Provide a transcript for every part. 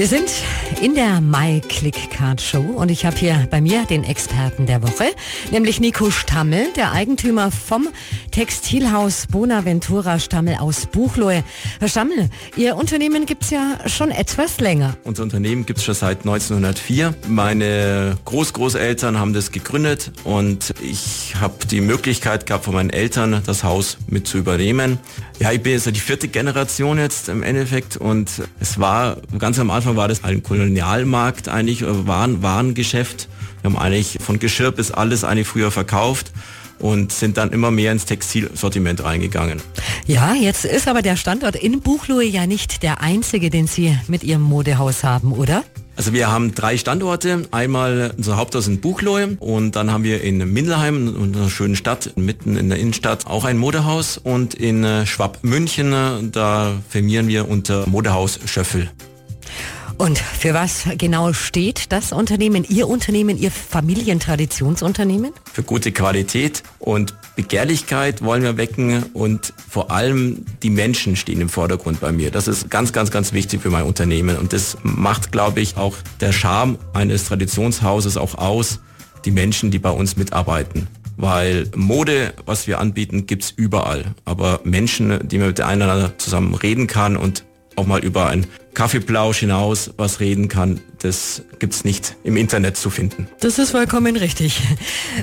Wir sind in der My Click Card Show und ich habe hier bei mir den Experten der Woche, nämlich Nico Stammel, der Eigentümer vom Textilhaus Bonaventura Stammel aus Buchloe. Herr Stammel, Ihr Unternehmen gibt es ja schon etwas länger. Unser Unternehmen gibt es schon seit 1904. Meine Großgroßeltern haben das gegründet und ich habe die Möglichkeit gehabt, von meinen Eltern das Haus mit zu übernehmen. Ja, ich bin jetzt die vierte Generation jetzt im Endeffekt und es war ganz am Anfang war das ein Kolonialmarkt eigentlich, äh, Waren, Warengeschäft. Wir haben eigentlich von Geschirr bis alles eigentlich früher verkauft und sind dann immer mehr ins Textilsortiment reingegangen. Ja, jetzt ist aber der Standort in Buchloe ja nicht der einzige, den Sie mit Ihrem Modehaus haben, oder? Also wir haben drei Standorte. Einmal unser Haupthaus in Buchloe und dann haben wir in Mindelheim, einer schönen Stadt, mitten in der Innenstadt, auch ein Modehaus und in äh, Schwab München, äh, da firmieren wir unter Modehaus Schöffel. Und für was genau steht das Unternehmen, Ihr Unternehmen, Ihr Familientradtionsunternehmen? Für gute Qualität und Begehrlichkeit wollen wir wecken und vor allem die Menschen stehen im Vordergrund bei mir. Das ist ganz, ganz, ganz wichtig für mein Unternehmen und das macht, glaube ich, auch der Charme eines Traditionshauses auch aus, die Menschen, die bei uns mitarbeiten weil Mode, was wir anbieten, gibt's überall. Aber Menschen, die man mit der einander zusammen reden kann und auch mal über ein Kaffeeplausch hinaus was reden kann, das gibt's nicht im Internet zu finden. Das ist vollkommen richtig.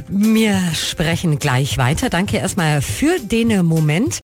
Wir sprechen gleich weiter. Danke erstmal für den Moment.